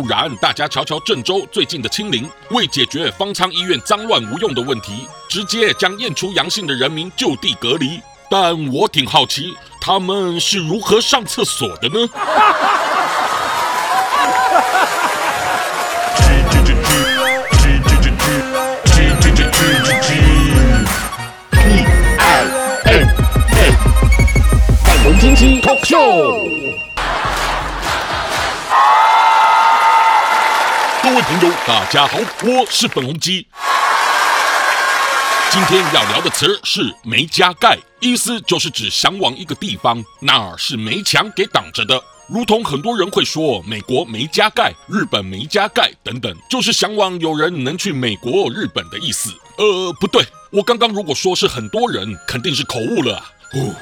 不然大家瞧瞧郑州最近的清零，为解决方舱医院脏乱无用的问题，直接将验出阳性的人民就地隔离。但我挺好奇，他们是如何上厕所的呢？talk show，各位朋友，大家好，我是粉红鸡。今天要聊的词是“没加盖”，意思就是指向往一个地方，那儿是没墙给挡着的。如同很多人会说美国没加盖、日本没加盖等等，就是向往有人能去美国、日本的意思。呃，不对，我刚刚如果说是很多人，肯定是口误了啊。哦。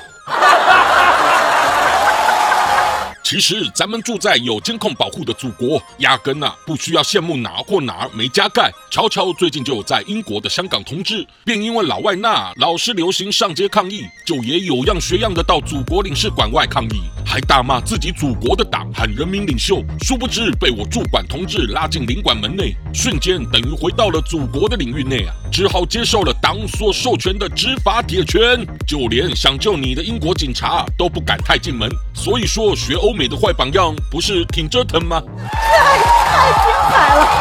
其实，咱们住在有监控保护的祖国，压根呐不需要羡慕哪或哪儿没加盖。瞧瞧，最近就有在英国的香港同志，便因为老外那老是流行上街抗议，就也有样学样的到祖国领事馆外抗议，还大骂自己祖国的党和人民领袖。殊不知被我驻馆同志拉进领馆门内，瞬间等于回到了祖国的领域内啊，只好接受了党所授权的执法铁拳，就连想救你的英国警察都不敢太进门。所以说，学欧。美的坏榜样不是挺折腾吗？太 太精彩了！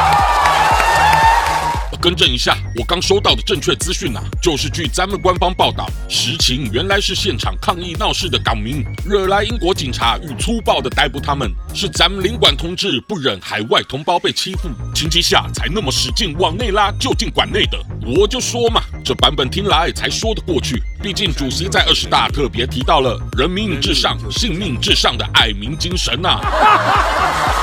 更正一下，我刚收到的正确资讯呐，就是据咱们官方报道，实情原来是现场抗议闹事的港民惹来英国警察欲粗暴的逮捕他们，是咱们领馆同志不忍海外同胞被欺负，情急下才那么使劲往内拉就进馆内的。我就说嘛，这版本听来才说得过去，毕竟主席在二十大特别提到了人民至上、性命至上的爱民精神呐、啊。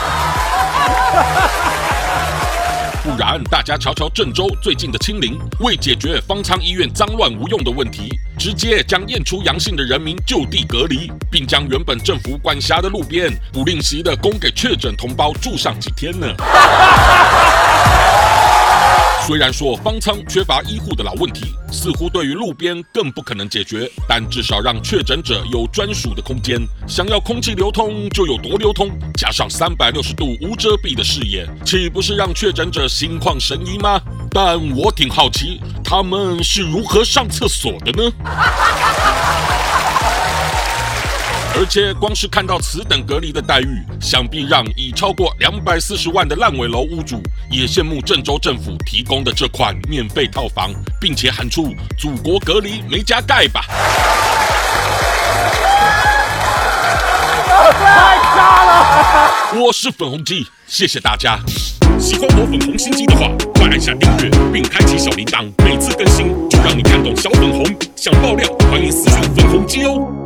不然，大家瞧瞧郑州最近的清零，为解决方舱医院脏乱无用的问题，直接将验出阳性的人民就地隔离，并将原本政府管辖的路边不吝惜的供给确诊同胞住上几天呢。虽然说方舱缺乏医护的老问题，似乎对于路边更不可能解决，但至少让确诊者有专属的空间，想要空气流通就有多流通，加上三百六十度无遮蔽的视野，岂不是让确诊者心旷神怡吗？但我挺好奇，他们是如何上厕所的呢？而且光是看到此等隔离的待遇，想必让已超过两百四十万的烂尾楼屋主也羡慕郑州政府提供的这款免费套房，并且喊出“祖国隔离没加盖”吧！太炸了！我是粉红鸡，谢谢大家。喜欢我粉红心机的话，快按下订阅并开启小铃铛，每次更新就让你看懂小粉红。想爆料，欢迎私信粉红鸡哦。